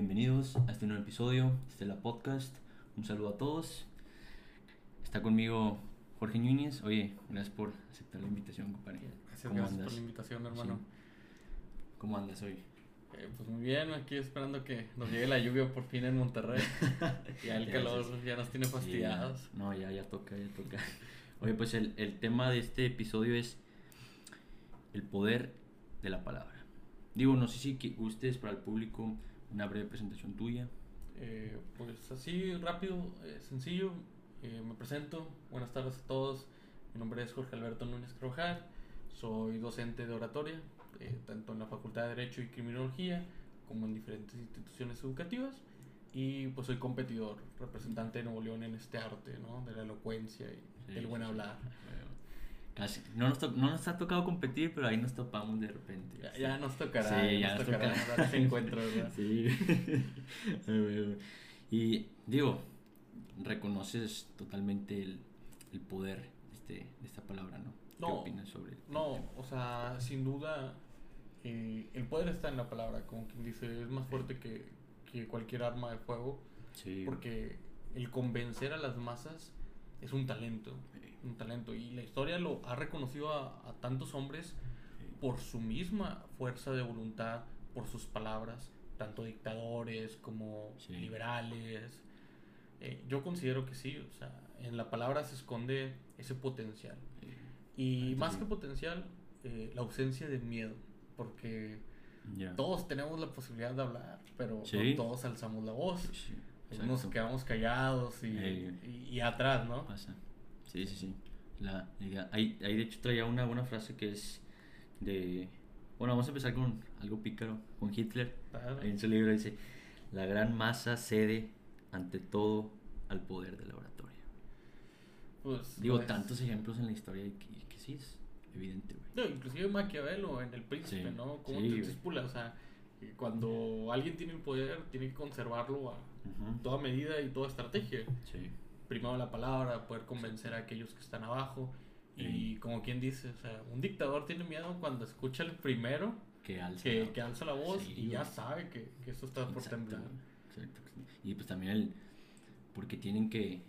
bienvenidos a este nuevo episodio de la Podcast. Un saludo a todos. Está conmigo Jorge Núñez. Oye, gracias por aceptar la invitación, compadre. Gracias, gracias por la invitación, hermano. Sí. ¿Cómo andas hoy? Eh, pues muy bien, aquí esperando que nos llegue la lluvia por fin en Monterrey. ya el calor ya nos tiene fastidiados. no, ya, ya toca, ya toca. Oye, pues el, el tema de este episodio es el poder de la palabra. Digo, no sé si gustes para el público una breve presentación tuya. Eh, pues así rápido, eh, sencillo, eh, me presento. Buenas tardes a todos. Mi nombre es Jorge Alberto Núñez Carvajal. Soy docente de oratoria, eh, tanto en la Facultad de Derecho y Criminología como en diferentes instituciones educativas. Y pues soy competidor, representante de Nuevo León en este arte, ¿no? De la elocuencia y Sí, del buen sí, hablar. No nos, to- no nos ha tocado competir, pero ahí nos topamos de repente. Ya, ya nos tocará, Sí, ya nos nos tocará tocará. dar ese encuentro, ¿verdad? Sí. Y digo, reconoces totalmente el, el poder de, este, de esta palabra, ¿no? ¿Qué No, opinas sobre No, o sea, sin duda, eh, el poder está en la palabra, como quien dice, es más fuerte que, que cualquier arma de fuego, Sí. porque el convencer a las masas es un talento, Sí. un talento, y la historia lo ha reconocido a, a tantos hombres Sí. por su misma fuerza de voluntad, por sus palabras, tanto dictadores como Sí. liberales. Eh, yo considero que sí, o sea, en la palabra se esconde ese potencial. Y más que potencial, eh, la ausencia de miedo, porque todos tenemos la posibilidad de hablar, pero no todos alzamos la voz. Sí, sí, Nos exacto. quedamos callados y, Ey. y- y atrás, ¿no? Pasa. Sí, sí, sí. La. Ahí, ahí de hecho traía una buena frase que es de... Bueno, vamos a empezar con algo pícaro, con Hitler. Claro. En su libro dice, la gran masa cede ante todo al poder de la oratoria. Pues, Digo, pues, tantos ejemplos en la historia y que, que sí es evidente, güey. No, inclusive Maquiavelo en El Príncipe, Sí, ¿no? Como sí, te o sea, cuando alguien tiene el poder, tiene que conservarlo a toda medida y toda estrategia. Sí, primero la palabra, poder convencer a aquellos que están abajo. Y como quien dice, o sea, un dictador tiene miedo cuando escucha el primero que alza. que, la- que alza la voz Sí, y ya sabe que, que esto está por temblar. exacto. Y pues también el... Porque tienen que...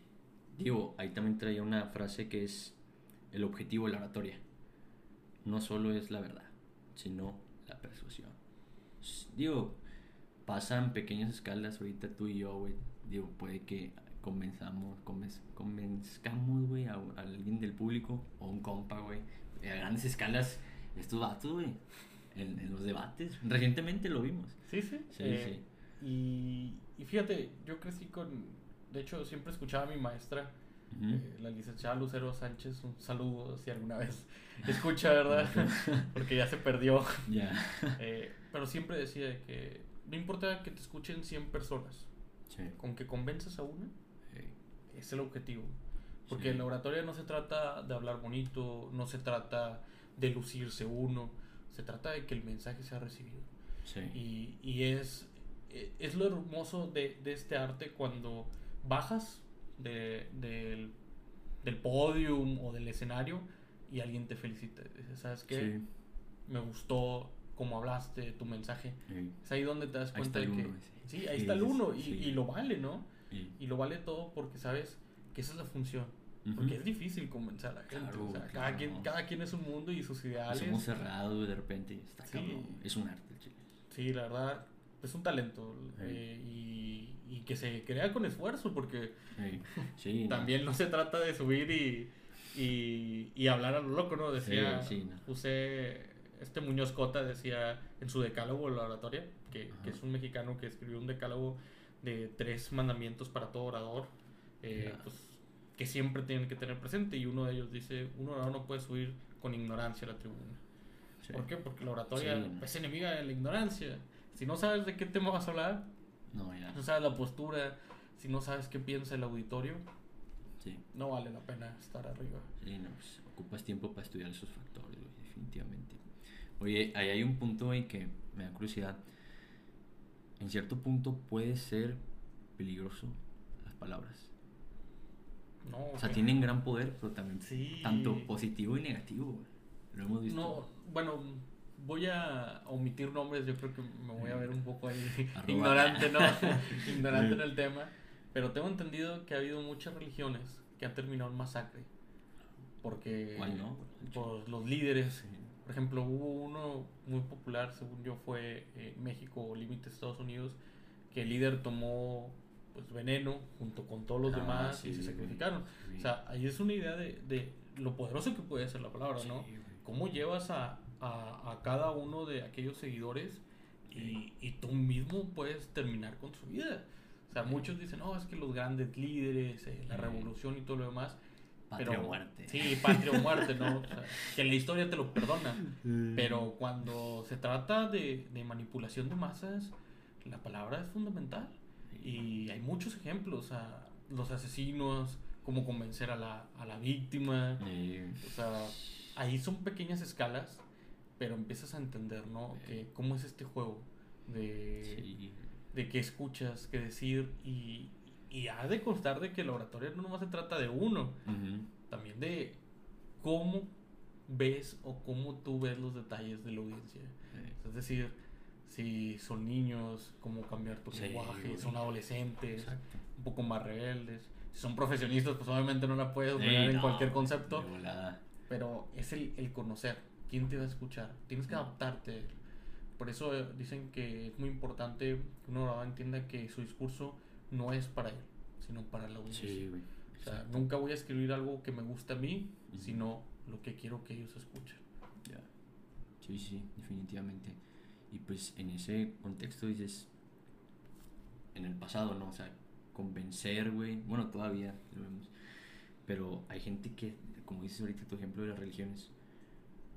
Digo, ahí también traía una frase que es el objetivo de la oratoria. No solo es la verdad, sino la persuasión. Digo, pasan pequeñas escalas ahorita tú y yo, güey. Digo, puede que convenzamos, convenz- convenzcamos, güey, a, a alguien del público o un compa, güey. A grandes escalas, estos vatos, güey. En, en los debates. Recientemente lo vimos. Sí, sí. Sí, Eh, Y, y fíjate, yo crecí con. De hecho, siempre escuchaba a mi maestra, eh, la licenciada Lucero Sánchez. Un saludo si alguna vez escucha, ¿verdad? Porque ya se perdió. Ya. Eh, pero siempre decía de que no importa que te escuchen 100 personas, Sí. con que convenzas a una, es el objetivo. Porque Sí. en la oratoria no se trata de hablar bonito, no se trata de lucirse uno, se trata de que el mensaje sea recibido. Y, y es, es lo hermoso de, de este arte cuando bajas de- del, del podium o del escenario y alguien te felicita. Dices, ¿Sabes qué? Me gustó cómo hablaste, tu mensaje. Es ahí donde te das cuenta de que... uno. Sí, ahí está el uno y, y lo vale, ¿no? Y lo vale todo porque sabes que esa es la función. Porque es difícil convencer a la gente. Claro, o sea, cada, quien, cada quien es un mundo y sus ideales. somos cerrados, de repente. Está Sí. cabrón. Es un arte el chile. Sí, la verdad, es un talento. Eh, y, y que se crea con esfuerzo porque no. también no se trata de subir y, y, y hablar a lo loco, ¿no? Decía, Sí, sí, no. José, este Muñoz Cota decía en su decálogo de la oratoria, que, es un mexicano que escribió un decálogo de tres mandamientos para todo orador, eh, pues, que siempre tienen que tener presente. Y uno de ellos dice, un orador no puede subir con ignorancia a la tribuna. Sí. ¿Por qué? Porque la oratoria Sí. es enemiga de la ignorancia. Si no sabes de qué tema vas a hablar, No, ya. si no sabes la postura, si no sabes qué piensa el auditorio, Sí. no vale la pena estar arriba. Sí, no, pues, ocupas tiempo para estudiar esos factores, güey, definitivamente. Oye, ahí hay un punto, güey, que me da curiosidad. En cierto punto puede ser peligroso las palabras. No, O sea, tienen gran poder, pero también Sí. tanto positivo y negativo. Lo hemos visto. No, bueno, voy a omitir nombres, yo creo que me voy a ver un poco ahí Arroba. ignorante, ¿no? ignorante en el tema. Pero tengo entendido que ha habido muchas religiones que han terminado en masacre. Porque ¿Cuál no? por los líderes. Sí. Por ejemplo, hubo uno muy popular, según yo, fue en México o límites Estados Unidos, que el líder tomó pues veneno junto con todos los Ah, demás y se sacrificaron. Sí. O sea, ahí es una idea de, de lo poderoso que puede ser la palabra, ¿no? Sí, cómo llevas a, a, a cada uno de aquellos seguidores y, y tú mismo puedes terminar con su vida. O sea, muchos dicen, no, es que los grandes líderes, eh, la revolución y todo lo demás. Patria pero, o muerte. Sí, patria o muerte, ¿no? O sea, que la historia te lo perdona. Pero cuando se trata de, de manipulación de masas, la palabra es fundamental. Y hay muchos ejemplos, o sea, los asesinos, cómo convencer a la, a la víctima. Sí. O sea, ahí son pequeñas escalas, pero empiezas a entender, ¿no? Que cómo es este juego de, Sí. de qué escuchas, qué decir y, y ha de constar de que el oratorio no nomás se trata de uno, también de cómo ves o cómo tú ves los detalles de la audiencia. Sí. Es decir, si son niños, cómo cambiar tu Sí, lenguaje, güey. son adolescentes, Exacto. un poco más rebeldes. Si son profesionistas, pues obviamente no la puedes Sí, operar en no, cualquier concepto. Pero es el, el conocer. ¿Quién te va a escuchar? Tienes que adaptarte. Por eso eh, dicen que es muy importante que un orador entienda que su discurso no es para él, sino para la audiencia. Sí, güey. o sea, Exacto. nunca voy a escribir algo que me guste a mí, sino lo que quiero que ellos escuchen. Ya. Sí, sí, definitivamente. Y pues en ese contexto dices, en el pasado, ¿no? O sea, convencer, güey. Bueno, todavía lo vemos. Pero hay gente que, como dices ahorita tu ejemplo de las religiones,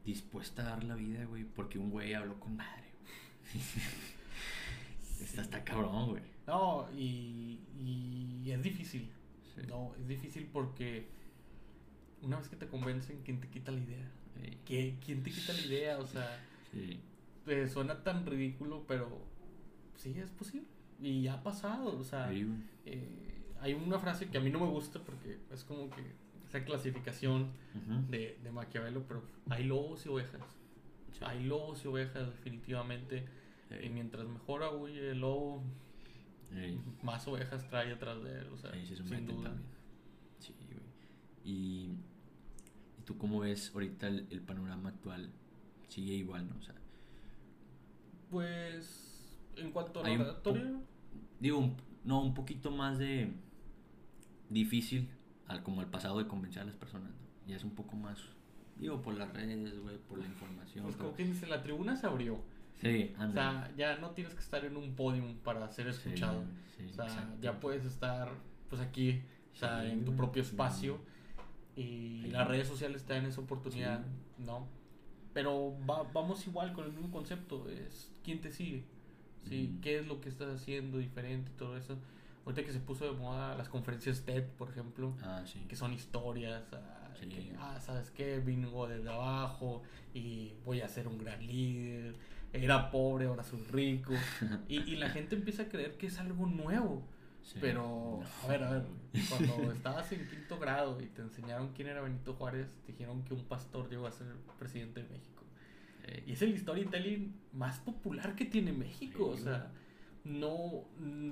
dispuesta a dar la vida, güey, porque un güey habló con madre. Está, está cabrón, güey. No, y, y es difícil. Sí. No, es difícil porque una vez que te convencen, ¿quién te quita la idea? Sí. ¿Qué- ¿Quién te quita la idea? O sea, Sí. eh, suena tan ridículo, pero sí es posible. Y ha pasado, o sea, eh, hay una frase que a mí no me gusta porque es como que esa clasificación de, de Maquiavelo, pero hay lobos y ovejas. Hay lobos y ovejas definitivamente. Sí. Y mientras mejor huye el lobo, más ovejas trae atrás de él. O sea, Ahí se sin duda. también. Sí, güey. Y, ¿y tú cómo ves ahorita el, el panorama actual? Sigue igual, ¿no? O sea, Pues en cuanto a la digo, un- no, un poquito más de difícil al, como al pasado de convencer a las personas, ¿no? Ya es un poco más, digo, por las redes, güey, por la información. pues pero- como que dice, la tribuna se abrió. Sí, O sea, ya no tienes que estar en un podium para ser escuchado. sí, o sea, exacto. ya puedes estar pues aquí, o sea, Sí, en tu propio espacio. Y las redes sociales te dan esa oportunidad. ¿no? Pero va- vamos igual con el mismo concepto, es quién te sigue, ¿sí? Ujú. ¿Qué es lo que estás haciendo diferente y todo eso? Ahorita que se puso de moda las conferencias TED, por ejemplo, Ah, que son historias, ah, Sí. que, ah, ¿sabes qué? Vengo desde abajo y voy a ser un gran líder, era pobre, ahora soy rico. y, y la gente empieza a creer que es algo nuevo. Sí. Pero, a ver, a ver, cuando estabas en quinto grado y te enseñaron quién era Benito Juárez, te dijeron que un pastor llegó a ser presidente de México. Y es el storytelling más popular que tiene México. Sí, o sea, no.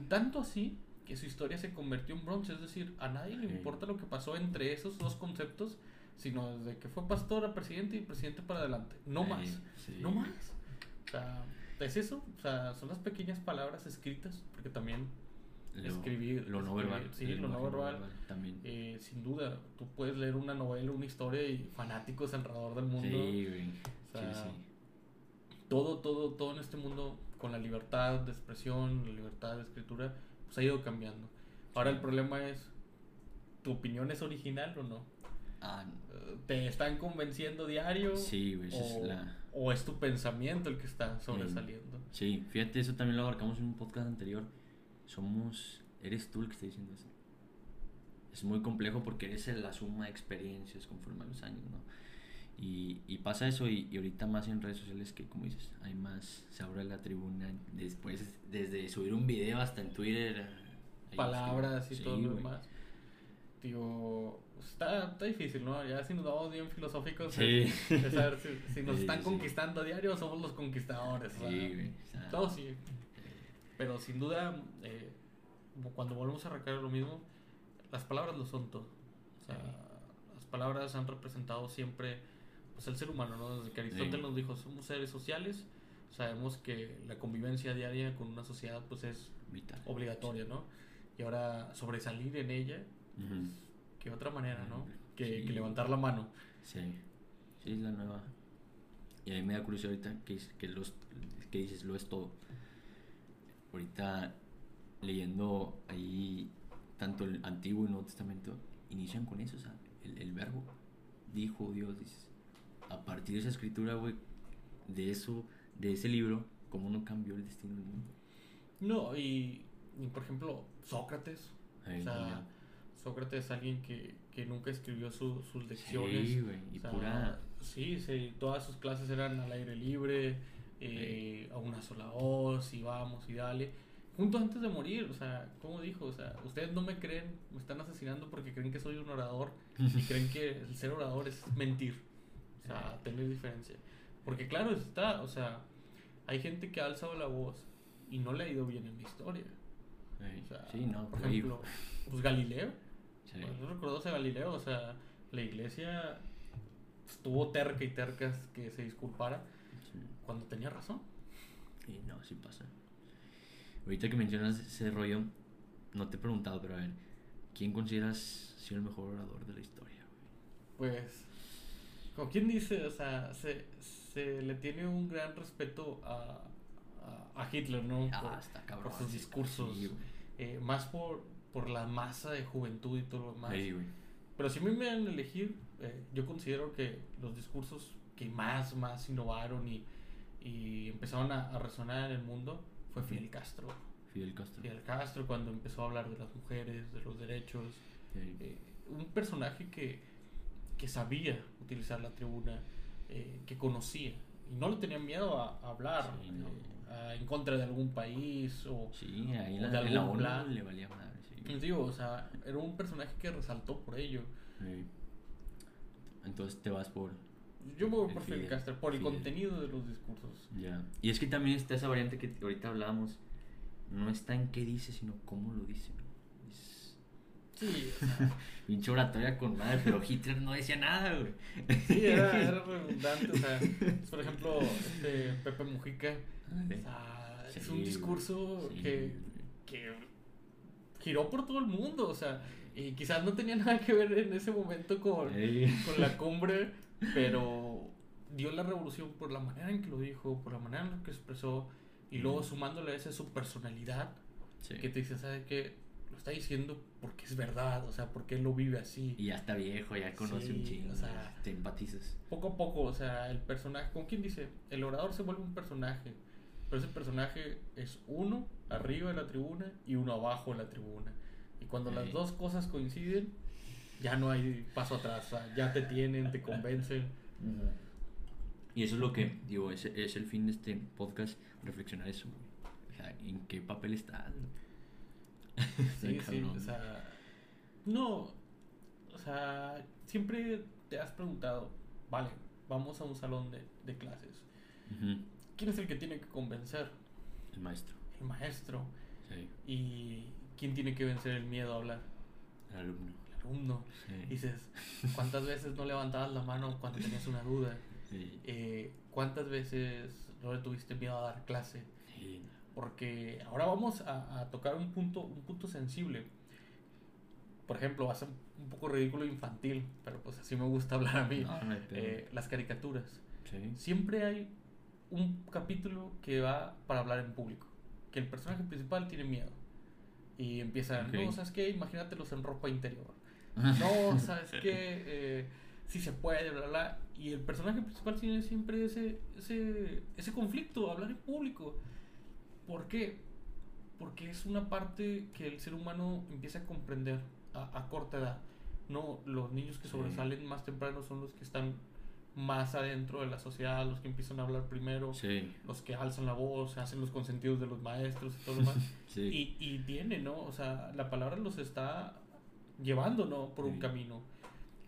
Tanto así que su historia se convirtió en bronce. Es decir, a nadie le importa lo que pasó entre esos dos conceptos, sino desde que fue pastor a presidente y presidente para adelante. No más. No más. Sea, es eso. O sea, son las pequeñas palabras escritas, porque también Lo- escribir, Lo no verbal. sí, lo no verbal. También. eh, sin duda, tú puedes leer una novela, una historia y fanáticos alrededor del mundo. Sí, güey. O sea, sí, sí. todo, todo, todo en este mundo con la libertad de expresión, la libertad de escritura, pues ha ido cambiando. Ahora el problema es, ¿tu opinión es original o no? Ah, Eh, ¿Te están convenciendo diario? sí, güey. esa O, es la... o es tu pensamiento el que está sobresaliendo? Sí, fíjate, eso también lo abarcamos en un podcast anterior. Somos, eres tú el que está diciendo eso. Es muy complejo porque eres la suma de experiencias conforme a los años, ¿no? Y, y pasa eso y, y ahorita más en redes sociales que, como dices, hay más, se abre la tribuna. Después, desde subir un video hasta en Twitter. Palabras y escriben. todo Sí, lo demás. Digo, está, está difícil, ¿no? Ya si nos vamos bien filosóficos, Sí. es, es saber si, si nos Sí, están sí. conquistando a diario somos los conquistadores. Sí, güey. o sea, Todo sí. Pero sin duda, eh, cuando volvemos a recargar lo mismo, las palabras lo son todo. O sea, las palabras han representado siempre pues, el ser humano, ¿no? Desde que Aristóteles nos dijo, somos seres sociales, sabemos que la convivencia diaria con una sociedad pues es Vital. obligatoria, ¿no? Y ahora sobresalir en ella. ¿Qué otra manera, no? Que, Sí. que levantar la mano. Sí, sí, es la nueva. Y a mí me da curiosidad ahorita que, que, los, que dices, lo es todo. Ahorita leyendo ahí tanto el Antiguo y Nuevo Testamento, inician con eso, o sea, el, el verbo. Dijo Dios, dices. A partir de esa escritura, güey, de eso, de ese libro, ¿cómo no cambió el destino del mundo? No, y, y, por ejemplo, Sócrates. O sea. Sócrates es alguien que, que nunca escribió su- sus lecciones. Sí, güey, y O sea, pura... Sí, sí, todas sus clases eran al aire libre, eh, a una sola voz, y vamos, y dale. Junto antes de morir, o sea, como dijo, o sea, ustedes no me creen, me están asesinando porque creen que soy un orador y creen que el ser orador es mentir. O sea, tener diferencia. Porque claro está, o sea, hay gente que ha alzado la voz y no le ha ido bien en la historia. Ey, O sea, sí, no, por ejemplo, pues Galileo. Sí. ¿no recuerdas a Galileo? O sea, la iglesia estuvo terca y terca que se disculpara Sí. cuando tenía razón. Y no, sí pasa. Ahorita que mencionas ese rollo, no te he preguntado, pero a ver, ¿quién consideras ser el mejor orador de la historia? güey? Pues, como quien dice, o sea, se, se le tiene un gran respeto a, a, a Hitler, ¿no? Ah, Por- está cabrón. por sus discursos. sí, eh, más por, por la masa de juventud y todo lo demás. Güey. Pero si a mí me dan a elegir, eh, yo considero que los discursos que más, más innovaron y, y empezaron a, a resonar en el mundo fue Fidel Castro. Fidel Castro. Fidel Castro cuando empezó a hablar de las mujeres, de los derechos. Ey, eh, un personaje que, que sabía utilizar la tribuna, eh, que conocía y no le tenía miedo a, a hablar Sí, no. eh, a- en contra de algún país o Sí, ahí o de la, la algún ONU plan. le valía sí. Les digo, o sea, era un personaje que resaltó por ello. Entonces te vas por. Yo me voy por Fidel Castro, por el contenido de los discursos. Ya. Y es que también está esa variante que ahorita hablábamos. No está en qué dice, sino cómo lo dice. Es Sí, o sea, pinche oratoria con madre, pero Hitler no decía nada, güey. sí, era, era redundante. O sea, por ejemplo, este Pepe Mujica, o sea, es un discurso sí, que, que giró por todo el mundo. O sea, y quizás no tenía nada que ver en ese momento con, Ey. con la cumbre, pero dio la revolución por la manera en que lo dijo, por la manera en la que expresó, y luego sumándole a esa su personalidad. Sí. que te dice, ¿sabe qué? Lo está diciendo porque es verdad, o sea, porque él lo vive así. Y ya está viejo, ya conoce Sí, un chingo. o sea- te empatizas. Poco a poco, o sea, el personaje, ¿con quién dice? El orador se vuelve un personaje, pero ese personaje es uno arriba de la tribuna y uno abajo de la tribuna. Y cuando Sí. las dos cosas coinciden, ya no hay paso atrás, ya te tienen, te convencen. Y eso es lo que, digo, es, es el fin de este podcast, reflexionar eso. O sea, ¿en qué papel estás? Sí, sí, o sea, no, o sea, siempre te has preguntado, vale, vamos a un salón de, de clases. ¿Quién es el que tiene que convencer? El maestro. El maestro. Sí. ¿Y quién tiene que vencer el miedo a hablar? El alumno. El alumno. Sí. Dices, ¿cuántas veces no levantabas la mano cuando tenías una duda? Sí. Eh, ¿Cuántas veces no le tuviste miedo a dar clase? Porque ahora vamos a, a tocar un punto, un punto sensible. Por ejemplo, va a ser un poco ridículo infantil, pero pues así me gusta hablar a mí. No, no. Eh, las caricaturas. Siempre hay un capítulo que va para hablar en público. Que el personaje principal tiene miedo. Y empiezan, Ok. no, ¿sabes qué? Imagínatelos en ropa interior. No, ¿sabes qué? Eh, sí se puede, bla, bla. Y el personaje principal tiene siempre ese, ese, ese conflicto, hablar en público. ¿Por qué? Porque es una parte que el ser humano empieza a comprender a, a corta edad. No, los niños que Sí. sobresalen más temprano son los que están más adentro de la sociedad, los que empiezan a hablar primero, Sí. los que alzan la voz, hacen los consentidos de los maestros y todo lo. Sí. Y, y tiene, ¿no? O sea, la palabra los está llevando, ¿no? Por un camino.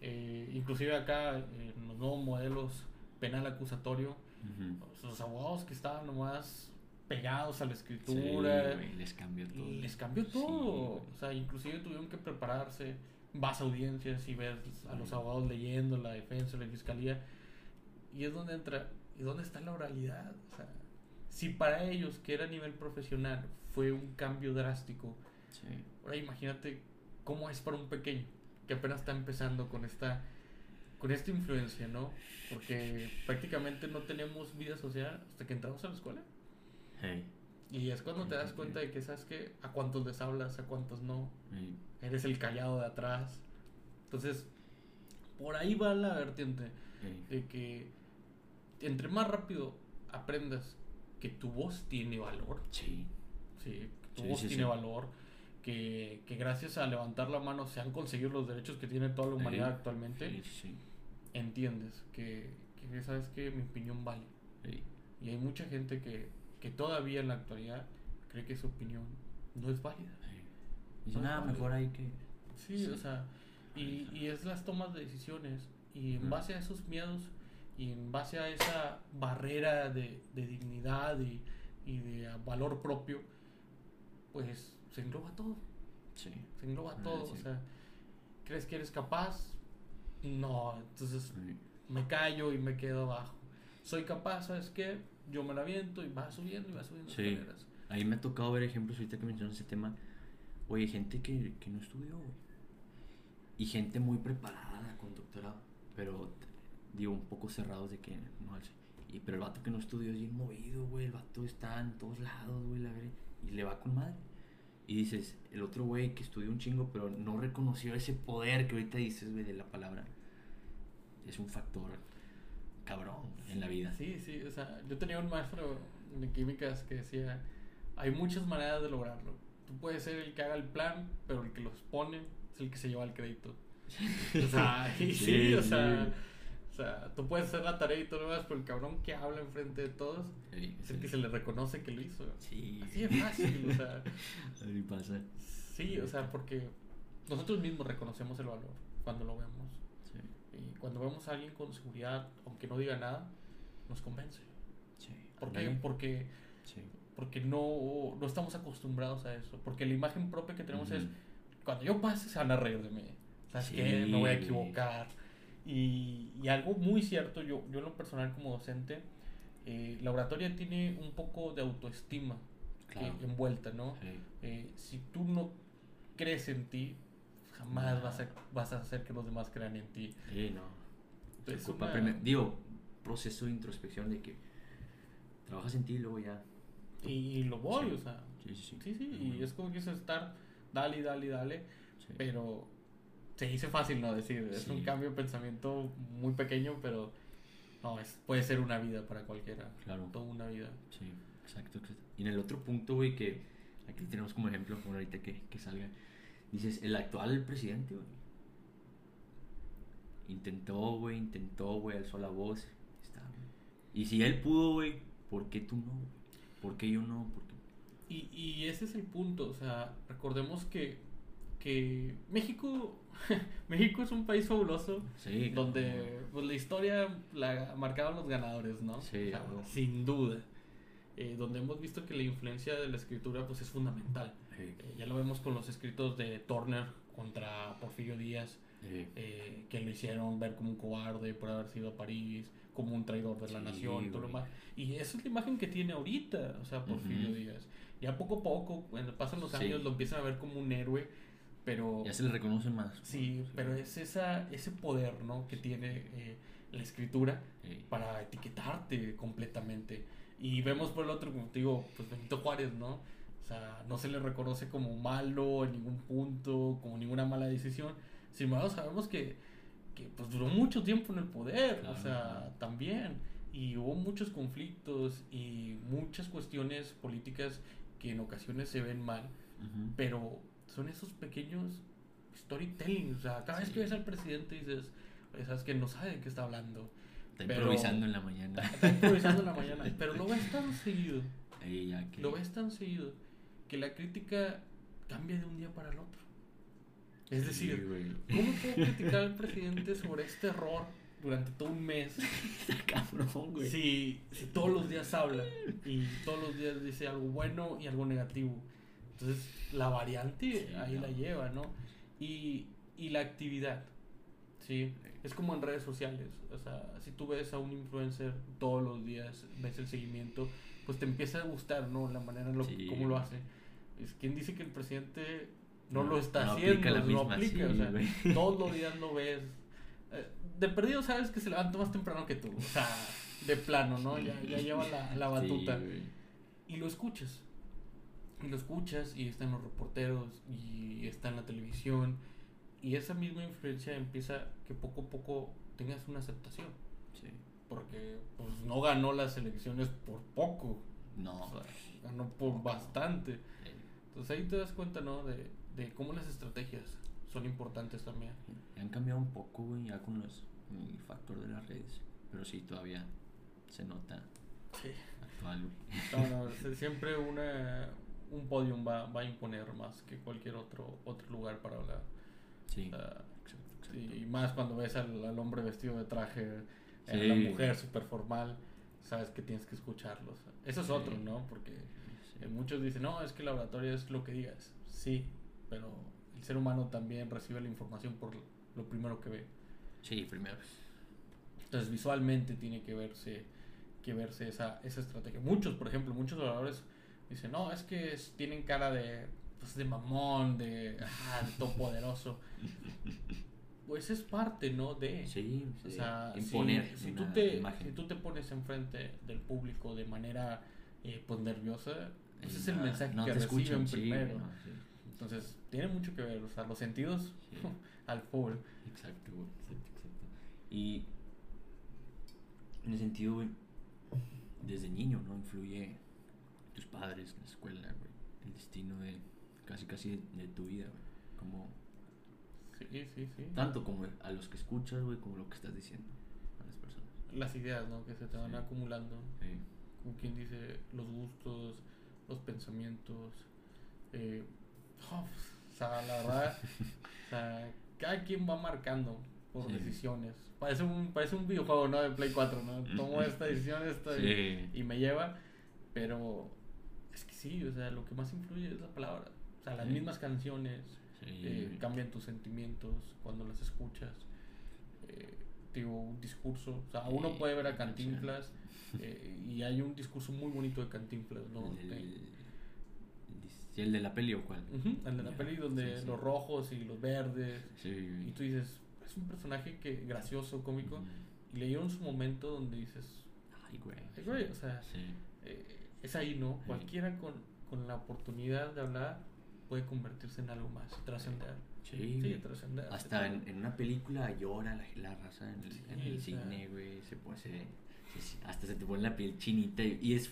Eh, inclusive acá, en los nuevos modelos penal acusatorio, Ujú. los abogados que estaban nomás pegados a la escritura, les cambió todo. les cambió todo. o sea, inclusive tuvieron que prepararse, vas a audiencias y ves a los abogados leyendo la defensa, la fiscalía. Y es donde entra, ¿y dónde está la oralidad? O sea, si para ellos, que era a nivel profesional, fue un cambio drástico, Sí. ahora imagínate cómo es para un pequeño que apenas está empezando con esta con esta influencia, ¿no? Porque prácticamente no tenemos vida social hasta que entramos a la escuela. Hey, Y es cuando te das cuenta de que, ¿sabes qué? A cuántos les hablas, a cuántos no. hey, Eres el callado de atrás. Entonces, por ahí va la vertiente hey. de que entre más rápido aprendas que tu voz tiene valor, Sí. sí, que tu Sí, voz sí, tiene sí. valor, que, que gracias a levantar la mano se han conseguido los derechos que tiene toda la humanidad Hey, actualmente, Sí, sí, sí. entiendes que, que, sabes que mi opinión vale. Y hay mucha gente que, que todavía en la actualidad cree que su opinión no es válida. No, nada, mejor hay que. Sí, o sea, y, y es las tomas de decisiones. Y en base a esos miedos y en base a esa barrera de, de dignidad y, y de valor propio, pues se engloba todo. Sí. Se engloba Ah, todo. sí. O sea, ¿crees que eres capaz? No, entonces Sí. me callo y me quedo abajo. Soy capaz, ¿sabes qué? Yo me la aviento y va subiendo y va subiendo Sí. escaleras. Ahí me ha tocado ver ejemplos ahorita que mencionas ese tema. Oye, gente que, que no estudió, güey. Y gente muy preparada con doctorado. Pero, digo, un poco cerrados de que no Y, pero el vato que no estudió es bien movido, güey. El vato está en todos lados, güey. la verga, Y le va con madre. Y dices, el otro güey que estudió un chingo, pero no reconoció ese poder que ahorita dices, güey, de la palabra. Es un factor cabrón en la vida. Sí, sí, o sea, yo tenía un maestro de químicas que decía, hay muchas maneras de lograrlo. Tú puedes ser el que haga el plan, pero el que los pone es el que se lleva el crédito. O sea, y sí, Sí, o sí. O sea, tú puedes hacer la tarea y todo lo demás, pero el cabrón que habla enfrente de todos Sí, es el sí. que se le reconoce que lo hizo. Sí. Así de fácil, o sea, pasa. sí, o sea, porque nosotros mismos reconocemos el valor cuando lo vemos. Sí. Y cuando vemos a alguien con seguridad, aunque no diga nada, nos convence. Sí. ¿Por qué? ándale. Porque, Sí. porque no, no estamos acostumbrados a eso. Porque la imagen propia que tenemos es, cuando yo pase se van a reír de mí. ¿Sabes Sí, qué? Me voy a equivocar. Y, y algo muy cierto, yo, yo en lo personal como docente, eh, la oratoria tiene un poco de autoestima que- Claro. envuelta, ¿no? Sí. Eh, si tú no crees en ti, jamás No. vas, a, vas a hacer que los demás crean en ti. Sí, no. Se Es ocupa una- primer- digo, proceso de introspección de que trabajas en ti y luego ya. Y, y lo voy, Sí. o sea, Sí, sí, sí. sí, sí, y es como que es estar, dale, dale, dale, Sí. pero se dice fácil, ¿no? Decir, es Sí. un cambio de pensamiento muy pequeño, pero no, es, puede ser una vida para cualquiera, Claro. toda una vida. Sí, exacto, exacto. Y en el otro punto, güey, que aquí tenemos como ejemplo, bueno, ahorita que, que salga, dices, el actual presidente, güey, intentó, güey, intentó, güey, alzó la voz, está. Y si él pudo, güey, ¿por qué tú no? ¿Por qué yo no? ¿Por qué? Y, y ese es el punto, o sea, recordemos que, que México, México es un país fabuloso, Sí, donde pues, la historia la marcaban los ganadores, ¿no? Sí, O sea, güey. sin duda. Eh, donde hemos visto que la influencia de la escritura pues es fundamental. Sí, Eh, ya lo vemos con los escritos de Turner contra Porfirio Díaz, sí, eh, que lo hicieron ver como un cobarde por haber sido a París, como un traidor de la Sí, nación y todo lo más. Y esa es la imagen que tiene ahorita, o sea, Porfirio Ujú. Díaz. Ya poco a poco, cuando pasan los años, lo empiezan a ver como un héroe, pero... Ya se le reconocen más. Sí, pero es esa, ese poder, ¿no? Que tiene eh, la escritura Sí. para etiquetarte completamente. Y vemos por el otro, como te digo, pues Benito Juárez, ¿no? O sea, no se le reconoce como malo en ningún punto, como ninguna mala decisión. Sin embargo, sabemos que, que pues duró mucho tiempo en el poder, Claro, o sea, también. Y hubo muchos conflictos y muchas cuestiones políticas que en ocasiones se ven mal, Ujú. pero son esos pequeños storytelling. O sea, cada vez Sí. que ves al presidente dices, "Oye, sabes que no sabe de qué está hablando. Está pero- improvisando en la mañana. Está improvisando en la mañana, pero lo ves tan seguido, Ahí ya que... lo ves tan seguido, que la crítica cambia de un día para el otro. Es Sí, decir, güey. ¿cómo puedo criticar al presidente sobre este error durante todo un mes cabrón, güey. si, si todos los días habla y todos los días dice algo bueno y algo negativo? Entonces, la variante Sí, ahí no. la lleva, ¿no? Y, y la actividad, ¿sí? Es como en redes sociales, o sea, si tú ves a un influencer todos los días, ves el seguimiento, pues te empieza a gustar, ¿no? La manera en lo, Sí. cómo lo hace. Es quien dice que el presidente no, No, lo está no haciendo, aplica la no misma, aplica, sí, o sea, todos los días lo ves. Eh, De perdido sabes que se levanta más temprano que tú, o sea, de plano, ¿no? Ya, ya lleva la, la batuta. Sí, y lo escuchas. Y lo escuchas y está en los reporteros y está en la televisión. Y esa misma influencia empieza que poco a poco tengas una aceptación. Sí. Porque pues no ganó las elecciones por poco. No. O sea, ganó por bastante. Entonces ahí te das cuenta, ¿no? De, de cómo las estrategias son importantes también. Han cambiado un poco, güey, ya con los, el factor de las redes. Pero sí, todavía se nota Sí. actual, güey. No, no, siempre una, un podium va, va a imponer más que cualquier otro, otro lugar para hablar. Sí. Exacto, exacto. Y más cuando ves al, al hombre vestido de traje, a Sí. la mujer súper formal, sabes que tienes que escucharlos. Eso es Sí. otro, ¿no? Porque eh, muchos dicen, no, es que la oratoria es lo que digas. Sí, pero el ser humano también recibe la información por lo primero que ve. Sí, primero. Entonces visualmente tiene que verse, que verse esa, esa estrategia. Muchos, por ejemplo, muchos oradores dicen, no, es que tienen cara de, pues, de mamón, de, ah, de todopoderoso. Pues es parte, ¿no? De... Sí, O sí. sea, si- imponer si, tú te, imagen. si tú te pones enfrente del público de manera eh, pues nerviosa, ese es el Ah, mensaje no que te reciben escuchan, sí, primero. no, sí. Entonces, tiene mucho que ver, o sea, los sentidos Sí. al full. Exacto. Exacto, exacto. Y en ese sentido, desde niño, ¿no? Influye tus padres, la escuela, güey. El destino de casi, casi de, de tu vida, güey. Como, Sí, sí, sí. tanto como a los que escuchas, güey, como lo que estás diciendo a las personas. Las ideas, ¿no? Que se te van Sí. acumulando. Sí. Como quien dice, los gustos, los pensamientos. eh, oh, o sea, la verdad, o sea, cada quien va marcando por Sí. decisiones. Parece un, parece un videojuego, ¿no? De Play 4, ¿no? Tomo esta decisión, esta y, me lleva, pero es que sí, o sea, lo que más influye es la palabra. O sea, las Sí. mismas canciones Sí. eh, cambian tus sentimientos cuando las escuchas. Eh, digo, un discurso, o sea, uno puede ver a la Cantinflas eh, y hay un discurso muy bonito de Cantinflas, ¿no? El, el- el- ¿sí, el de la peli o cuál? Ujú, el de la Ya, peli donde sí, los rojos y los verdes. Sí. Y tú dices, es un personaje que gracioso, cómico. Ujú. Y le dieron su momento donde dices, Ay, güey. Ay, güey, o sea, Sí. eh, es ahí, ¿no? Sí. Cualquiera con, con la oportunidad de hablar puede convertirse en algo más, trascender. Sí. Sí, trascender. Hasta en, en una película llora la, la raza en el, en cine, güey. Se pone, se- se- hasta se te pone la piel chinita. Y, es.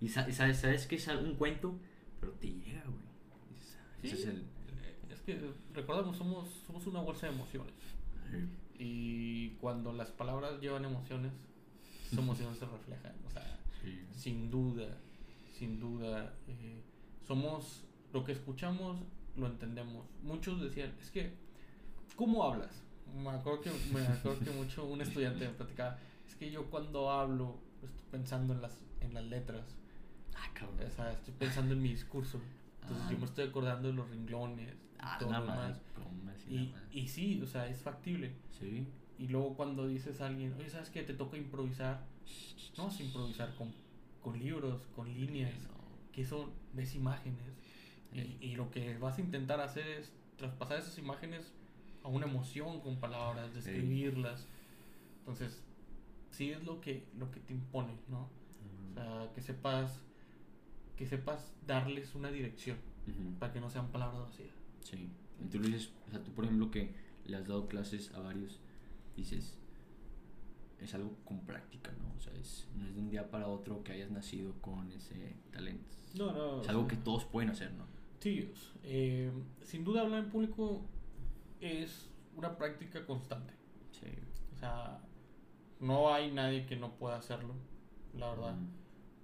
Y sa- sabes, sabes que es un cuento, pero te llega, güey. Ese es el. eh, es que recordamos, somos, somos una bolsa de emociones. Y cuando las palabras llevan emociones, esas emociones se reflejan. O sea, Sí. sin duda, sin duda, eh, somos lo que escuchamos, lo entendemos. Muchos decían, es que, ¿cómo hablas? Me acuerdo que, me acuerdo que mucho un estudiante me platicaba, es que yo cuando hablo estoy pensando en las, en las letras, Ah, cabrón. o sea, estoy pensando en mi discurso. Entonces Ah. yo me estoy acordando de los renglones, Ah, todo lo más. demás. ¿Cómo así Y, y sí, o sea, es factible. Sí. Y luego cuando dices a alguien, oye, ¿sabes qué? Te toca improvisar. No a improvisar con, con libros, con líneas, no. que son, ves imágenes. Sí. Y, y lo que vas a intentar hacer es traspasar esas imágenes a una emoción con palabras, describirlas. Entonces, sí es lo que, lo que te impone, ¿no? O sea, que sepas, que sepas darles una dirección para que no sean palabras vacías. Sí. Dices, o sea, tú por ejemplo que le has dado clases a varios, dices, es algo con práctica, ¿no? O sea, es, no es de un día para otro que hayas nacido con ese talento. No, no. Es algo que todos pueden hacer, ¿no? Sí, eh, sin duda hablar en público es una práctica constante. Sí. O sea, no hay nadie que no pueda hacerlo, la verdad. Ujú.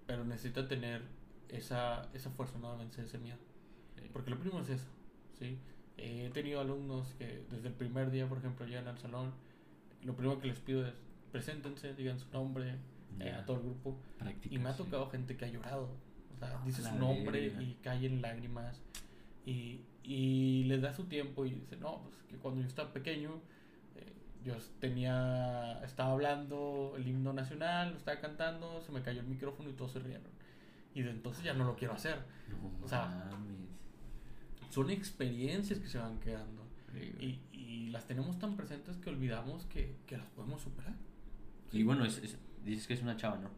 Pero necesita tener esa, esa fuerza, ¿no? De vencer ese miedo. Sí. Porque lo primero es eso, ¿sí? Eh, he tenido alumnos que desde el primer día, por ejemplo, llegan al salón. Lo primero que les pido es preséntense, digan su nombre eh, a todo el grupo. Práctica, Y me ha sí. tocado gente que ha llorado. O sea, Ah, dice su nombre verga. y cae en lágrimas. Y, y les da su tiempo y dice, no, pues que cuando yo estaba pequeño, eh, yo tenía, estaba hablando el himno nacional, lo estaba cantando, se me cayó el micrófono y todos se rieron. Y de entonces ya no lo quiero hacer. No o sea, mames. Son experiencias que se van quedando. Sí. Y, y las tenemos tan presentes que olvidamos que, que las podemos superar. Y bueno, es, es- dices que es una chava, ¿no?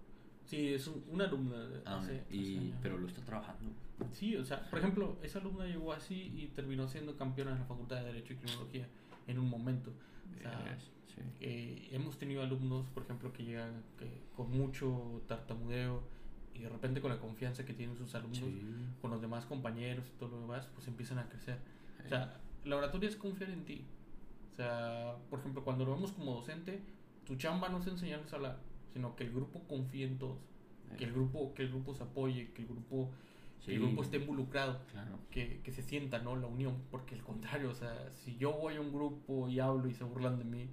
Sí, es un- una alumna. de Ah, hace- y, hace pero lo está trabajando. Sí, o sea, por ejemplo, esa alumna llegó así y terminó siendo campeona en la Facultad de Derecho y Criminología en un momento. O sea, Vergas, sí. eh, hemos tenido alumnos, por ejemplo, que llegan que, con mucho tartamudeo y de repente con la confianza que tienen sus alumnos, Sí. con los demás compañeros y todo lo demás, pues empiezan a crecer. O Eh, sea, la oratoria es confiar en ti. O sea, por ejemplo, cuando lo vemos como docente, tu chamba no es enseñarles a hablar, sino que el grupo confíe en todos, que el grupo, que el grupo se apoye, que el grupo, que el grupo esté involucrado Claro. que, que se sienta, ¿no? La unión, porque al contrario, o sea, si yo voy a un grupo y hablo y se burlan de mí,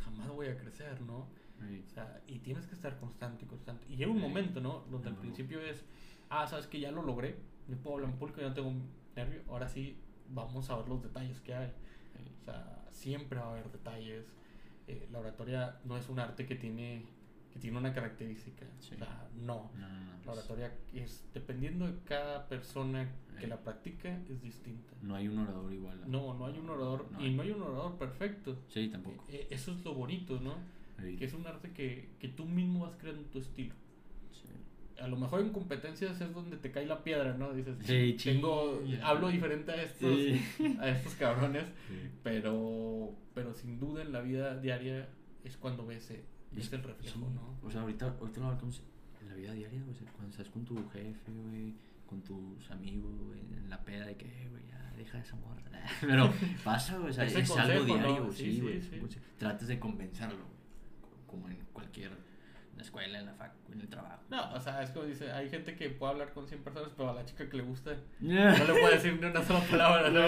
jamás voy a crecer, ¿no? Sí. O sea, y tienes que estar constante y constante. Y llega un momento, ¿no? Donde al principio es, ah, sabes que ya lo logré, yo puedo hablar en público, ya no tengo nervio, ahora sí vamos a ver los detalles que hay. O sea, siempre va a haber detalles. Eh, la oratoria no es un arte que tiene, que tiene una característica. Sí. O sea, no. No, no, no, La pues, oratoria es, dependiendo de cada persona que Eh. la practica, es distinta. no hay un orador igual. No, no hay un orador, No y hay. no hay un orador perfecto. Sí, tampoco. Eh, eso es lo bonito, ¿no? Sí. Que es un arte que, que tú mismo vas creando tu estilo. A lo mejor en competencias es donde te cae la piedra, ¿no? Dices, Sí, tengo, hablo diferente a estos, Sí. a estos cabrones, Sí. pero, pero sin duda en la vida diaria es cuando ves, Y ves es- el reflejo. ¿no? O sea, ahorita, ahorita lo hablamos en la vida diaria, o sea, cuando estás con tu jefe, güey, con tus amigos, güey, en la peda de que, "Eh, güey, ya deja esa morra. Pero pasa, o sea, es algo consejo, ¿no? diario, Sí, sí, güey. sea, tratas de güey, como en cualquier la escuela, en la fac, en el trabajo. No, o sea, es como dice, hay gente que puede hablar con 100 personas, pero a la chica que le gusta no no le puede decir ni una sola palabra, ¿no?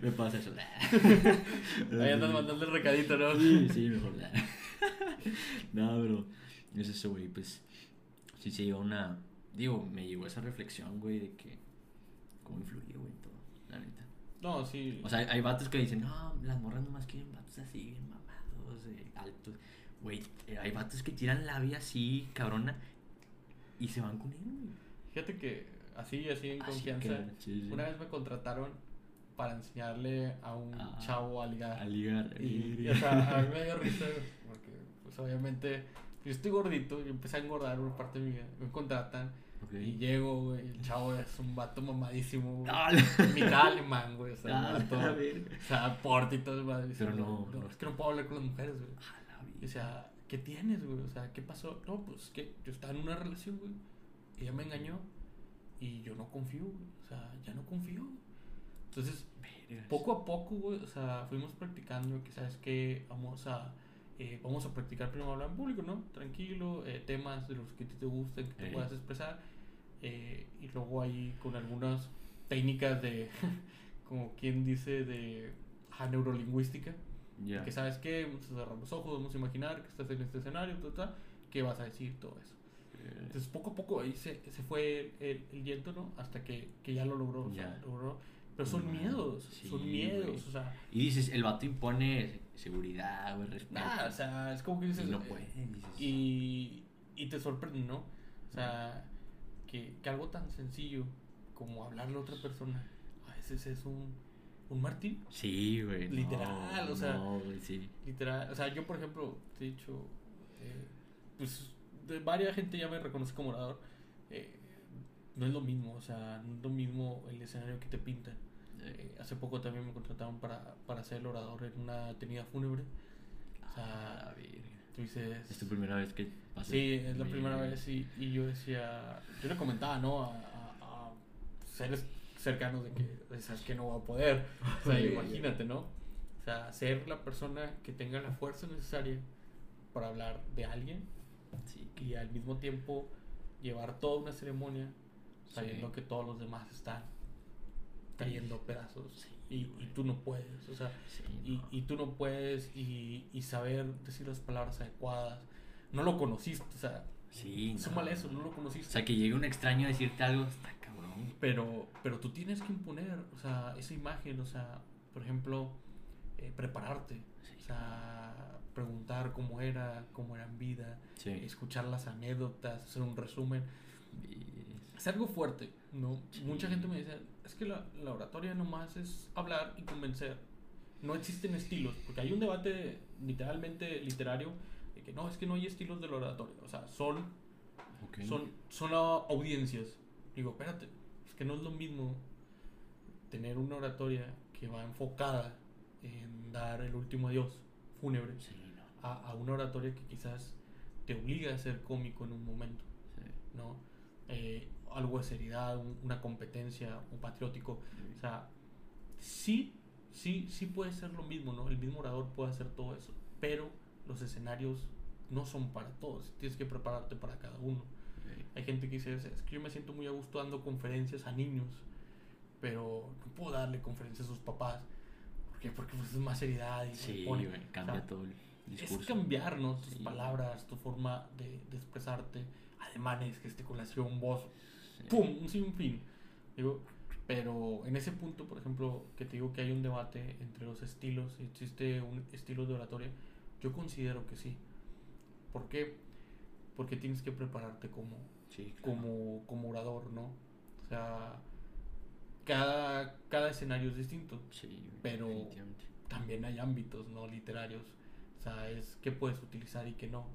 Me pasa eso. Ahí andas mandando el recadito, ¿no? Sí, sí, mejor. no, pero es eso, güey. Pues sí se lleva una. Digo, me llegó esa reflexión, güey, de que. ¿Cómo influye, güey, en todo? La neta. No, sí. O sea, hay vatos que dicen, no, las morras nomás quieren vatos así, bien mamados, eh, altos. Güey, eh, hay vatos que tiran la vida así, cabrona, y se van con él, güey. Fíjate que así, así en Así confianza, que, sí, sí. una vez me contrataron para enseñarle a un Ah, chavo a ligar. A ligar. Y, eh, o sea, a mí me dio risa, porque pues obviamente yo estoy gordito, yo empecé a engordar por parte de mi vida, me contratan ok. y llego, güey, el chavo es un vato mamadísimo, güey, Ah, mitad alemán, güey, o sea, Ah, verga. o sea, porte y todo Pero dice, no, no. es que no puedo hablar con las mujeres, güey. A la Y vida. decía, ¿qué tienes, güey? O sea, ¿qué pasó? No, pues que yo estaba en una relación, güey. Ella me engañó y yo no confío, güey. O sea, ya no confío. Entonces, poco a poco, güey, o sea, fuimos practicando que, ¿sabes qué? Vamos a, eh, vamos a practicar primero hablar en público, ¿no? Tranquilo, eh, temas de los que a ti te gusten, que te puedas expresar. eh, y luego ahí con algunas técnicas de, como quien dice, de ajá, neurolingüística. Ya. Que sabes que vamos a cerrar los ojos, vamos a imaginar que estás en este escenario, tal, tal, ¿qué vas a decir? Todo eso. Eh, Entonces poco a poco ahí se, se fue el, el yendo, ¿no? Hasta que, que ya lo logró. o sea, logró. Pero son miedos, sí, son miedos, o sea, Y dices, el vato impone seguridad, güey, respeto. nada, o sea, es como que dices, y no eh, puede. dices, y, y te sorprende, ¿no? O sea, que, que algo tan sencillo como hablarle a otra persona, a veces es un, un martín. Sí, güey. no, Literal, o sea, No, güey, sí. Literal, o sea, yo por ejemplo, te he dicho, eh, pues de varias gente ya me reconoce como orador. eh, no es lo mismo, o sea, no es lo mismo el escenario que te pintan. Eh, hace poco también me contrataron para, para ser el orador en una tenida fúnebre. O sea, Ah, tú dices... Es tu primera vez que. Sí, es la primera vez y, y yo decía, yo le comentaba, ¿no? A, a- a seres cercanos de que, sabes que no va a poder. O sea, imagínate, ¿no? O sea, ser la persona que tenga la fuerza necesaria para hablar de alguien Sí, y al mismo tiempo llevar toda una ceremonia sabiendo Sí. que todos los demás están cayendo pedazos y, y tú no puedes, o sea, y, no. y tú no puedes y, y saber decir las palabras adecuadas. No lo conociste, o sea, Sí, no. súmale eso, no lo conociste. O sea, que llegue un extraño a decirte algo, está. Pero, pero tú tienes que imponer, o sea, esa imagen, o sea, por ejemplo, eh, prepararte, Sí. o sea, preguntar cómo era, cómo era en vida, Sí. escuchar las anécdotas, hacer un resumen. Es algo fuerte, ¿no? Sí. Mucha gente me dice, es que la, la oratoria nomás es hablar y convencer. No existen estilos, porque hay un debate literalmente literario de que no, es que no hay estilos de la oratoria, o sea, son ok. son, son audiencias. Digo, espérate, no es lo mismo tener una oratoria que va enfocada en dar el último adiós fúnebre Sí, no. a, a una oratoria que quizás te obliga a ser cómico en un momento, Sí. ¿no? Eh, algo de seriedad, un- una competencia, un patriótico. O sea, sí, sí, sí puede ser lo mismo, ¿no? El mismo orador puede hacer todo eso, pero los escenarios no son para todos, tienes que prepararte para cada uno. Hay gente que dice, es que yo me siento muy a gusto dando conferencias a niños, pero no puedo darle conferencias a sus papás. ¿Por qué? Porque pues, es más seriedad y Sí, pone- güey, cambia o sea, todo el discurso. Es cambiar, ¿no? Tus Sí. palabras, tu forma de, de expresarte, ademanes, gesticulación, voz, Sí. ¡pum! Un sinfín. Digo, pero en ese punto, por ejemplo, que te digo que hay un debate entre los estilos, si existe un estilo de oratoria, yo considero que sí. ¿Por qué? Porque tienes que prepararte como, Sí, claro. como, como orador, ¿no? O sea, cada, cada escenario es distinto. Sí, pero-. También hay ámbitos, ¿no? Literarios. O sea, es qué puedes utilizar y qué no.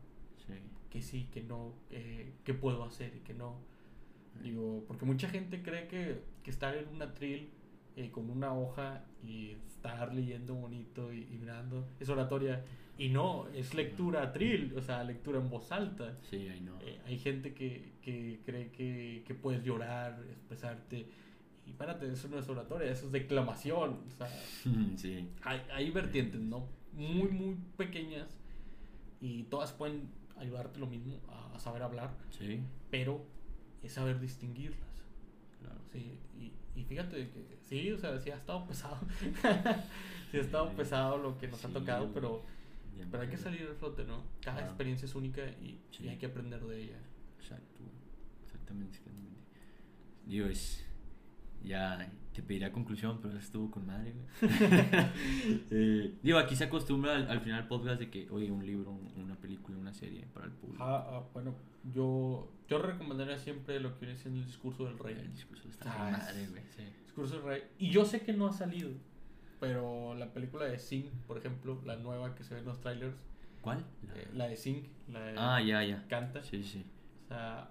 Sí. Que sí, que no. eh, qué puedo hacer y qué no. Digo, porque mucha gente cree que, que estar en un atril eh, con una hoja y estar leyendo bonito y, y mirando es oratoria. Y no, es lectura atril, o sea, lectura en voz alta. Sí, ahí no. Eh, hay gente que, que cree que, que puedes llorar, expresarte. Y espérate, eso no es oratoria, eso es declamación. O sea, sí. hay, hay vertientes, ¿no? Muy, muy pequeñas. Y todas pueden ayudarte lo mismo a, a saber hablar, Sí, pero es saber distinguirlas. claro. Sí, y, y fíjate que sí, o sea, sí ha estado pesado. sí ha estado pesado lo que nos ha tocado, pero, Ya pero hay que salir al flote, ¿no? Cada Claro. experiencia es única y, y Sí. hay que aprender de ella. Exacto, exactamente, exactamente. Digo, es. Ya te pediría conclusión, pero estuvo con madre, güey. Eh, digo, aquí se acostumbra al, al final del podcast de que, oye, un libro, un- una película, una serie para el público. Ah, ah, bueno, yo, yo recomendaría siempre lo que viene siendo el discurso del rey. El discurso está Ah, madre, güey. Sí. Discurso del rey. Y yo sé que no ha salido, pero la película de Sing, por ejemplo, la nueva que se ve en los trailers, ¿Cuál? eh, la de Sing, la de Ah, ya, ya. Canta. Sí, sí. O sea,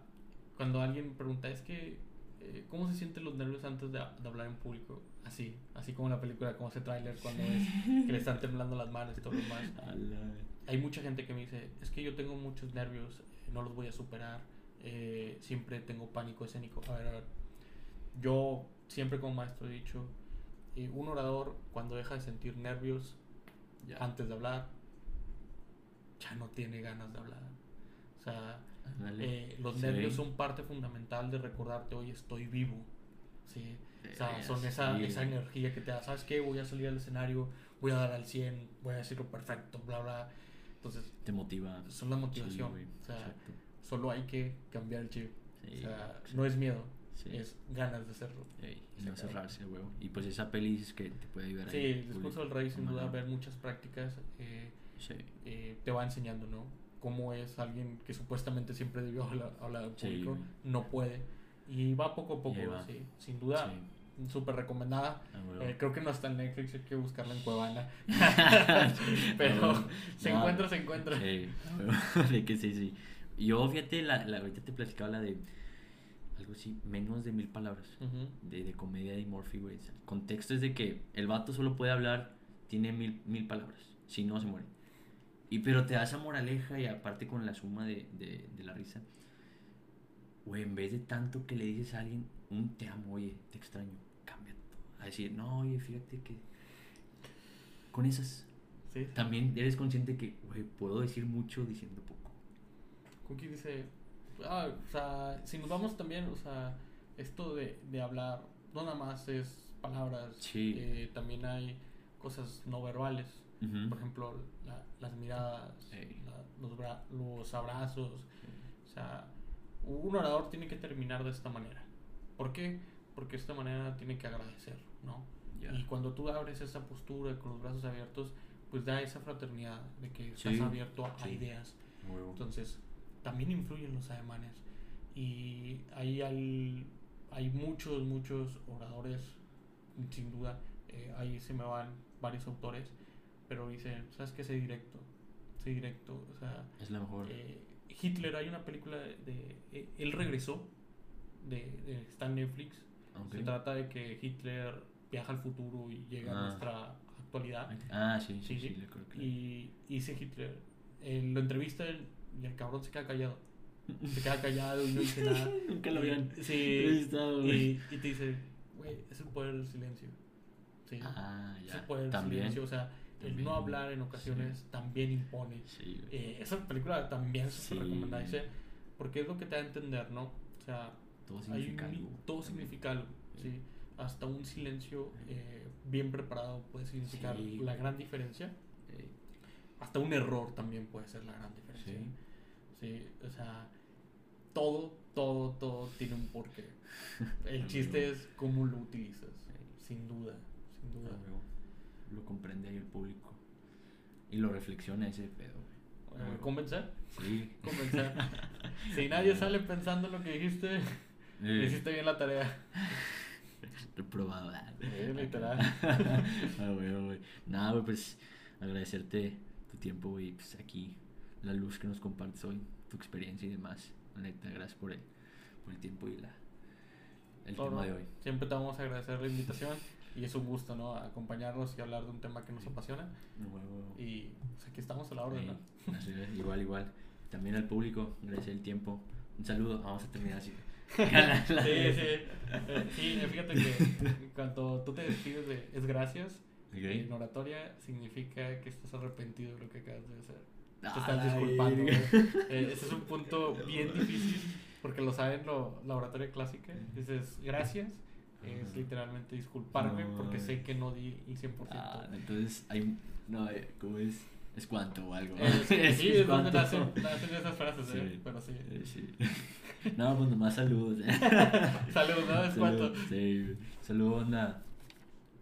cuando alguien pregunta, es que, eh, ¿cómo se sienten los nervios antes de, de hablar en público? Así, así como en la película, como ese tráiler, cuando ves que le están temblando las manos y todo lo demás. La- Hay mucha gente que me dice, es que yo tengo muchos nervios, eh, no los voy a superar, eh, siempre tengo pánico escénico. A ver, a ver, yo siempre como maestro he dicho, eh, un orador cuando deja de sentir nervios Ya. antes de hablar, ya no tiene ganas de hablar. O sea, eh, los Sí. nervios son parte fundamental de recordarte, hoy estoy vivo. ¿sí? O sea, son Sí, esa, esa güey. energía que te da, ¿sabes qué? Voy a salir al escenario, voy a dar al 100, voy a decirlo perfecto, bla, bla. Entonces, Te motiva. son la motivación. Sí, o sea, solo hay que cambiar el chip. Sí, o sea, no es miedo, Sí. es ganas de hacerlo. Ey, y no cerrarse, huevo. Y pues esa peli dices que te puede ayudar Sí, ahí, el discurso del rey, sin Ajá. duda, ver muchas prácticas eh, Sí. eh, te va enseñando, ¿no? Cómo es alguien que supuestamente siempre debió hablar, hablar Sí, público, güey. no puede. Y va poco a poco, sí. Sin duda, Sí. súper recomendada. Ah. Eh, creo que no está en Netflix, hay que buscarla en Cuevana. Pero Ah, se No, encuentra, se encuentra. Sí, ah, que sí, sí. Yo, fíjate, la, la, ahorita te platicaba la de algo así, menos de mil palabras. De, de comedia de Murphy, güey. El contexto es de que el vato solo puede hablar, tiene mil, mil palabras. Si no, se muere. Y pero te da esa moraleja y aparte con la suma de, de, de la risa. Güey, en vez de tanto que le dices a alguien un te amo, oye, te extraño, cambia todo. A decir, no, oye, fíjate que con esas Sí. también eres consciente que, güey, puedo decir mucho diciendo poco. Cookie dice, ah, o sea, si nos vamos también, o sea, esto de, de hablar, no nada más es palabras. Sí. Eh, también hay cosas no verbales. Por ejemplo, la- las miradas, la- los, bra- los abrazos. O sea, un orador tiene que terminar de esta manera. ¿Por qué? Porque de esta manera tiene que agradecer, ¿no? Y cuando tú abres esa postura con los brazos abiertos, pues da esa fraternidad de que estás abierto a sí. ideas. Entonces, también influyen los ademanes. Y ahí hay, hay muchos, muchos oradores, sin duda. eh, ahí se me van varios autores, pero dicen, ¿sabes qué? Sé directo. Sé directo. O sea, es la mejor. eh, Hitler, hay una película de... de- eh, él regresó, de, de- está en Netflix. Ok. Se trata de que Hitler viaja al futuro y llega Ah. a nuestra actualidad. Ah, sí, sí, Sí, sí, sí. le creo que- Y, y dice Hitler, eh, lo entrevista y el cabrón se queda callado. Se queda callado y no dice nada. Nunca lo habían Sí. Y, y te dice, güey, es el poder del silencio. Sí. Ah, es el poder del silencio. O sea, el no hablar en ocasiones también impone. Sí. Eh, esa película también es súper recomendada. Dice, porque es lo que te da a entender, ¿no? O sea, Todo significa algo. todo significa algo, Sí. Hasta un silencio eh, bien preparado puede significar la gran diferencia. Hasta un error también puede ser la gran diferencia. O sea, todo, todo, todo tiene un porqué. El chiste es cómo lo utilizas, sin duda, sin duda. Ah, huevo. Lo comprende ahí el público. Y lo reflexiona ese pedo. Eh, huevo. ¿Convencer? Sí. Convencer. si nadie sale pensando lo que dijiste, Eh, hiciste bien la tarea. Reprobado. Sí, literal. ah, güey, güey. Nada, güey, pues agradecerte tu tiempo, güey. Pues aquí, la luz que nos compartes hoy, tu experiencia y demás. Neta, gracias por el, por el tiempo y la, el tema de hoy. Siempre te vamos a agradecer la invitación y es un gusto, ¿no? Acompañarnos y hablar de un tema que nos apasiona. Y pues, aquí estamos a la orden, ¿no? Sí, igual, igual. También al público, gracias el tiempo. Un saludo, vamos a terminar así. Sí, sí. Eh, sí, fíjate que cuando tú te despides de es gracias, Ok. en oratoria significa que estás arrepentido de lo que acabas de hacer. Te Ah, estás disculpando. Eh, ese es un punto bien difícil porque lo saben lo, la oratoria clásica. Dices gracias, es literalmente disculparme No. porque sé que no di el 100%. Ah, entonces hay. No, eh, ¿cómo es? Es cuánto o algo. Eh, sí, sí, es donde cuánto. nacen, nacen esas frases, ¿eh? Sí. pero sí. Eh, sí. No, pues nomás saludos. eh. Saludos, ¿no? Es cuánto. Saludos, Sí, saludos, onda.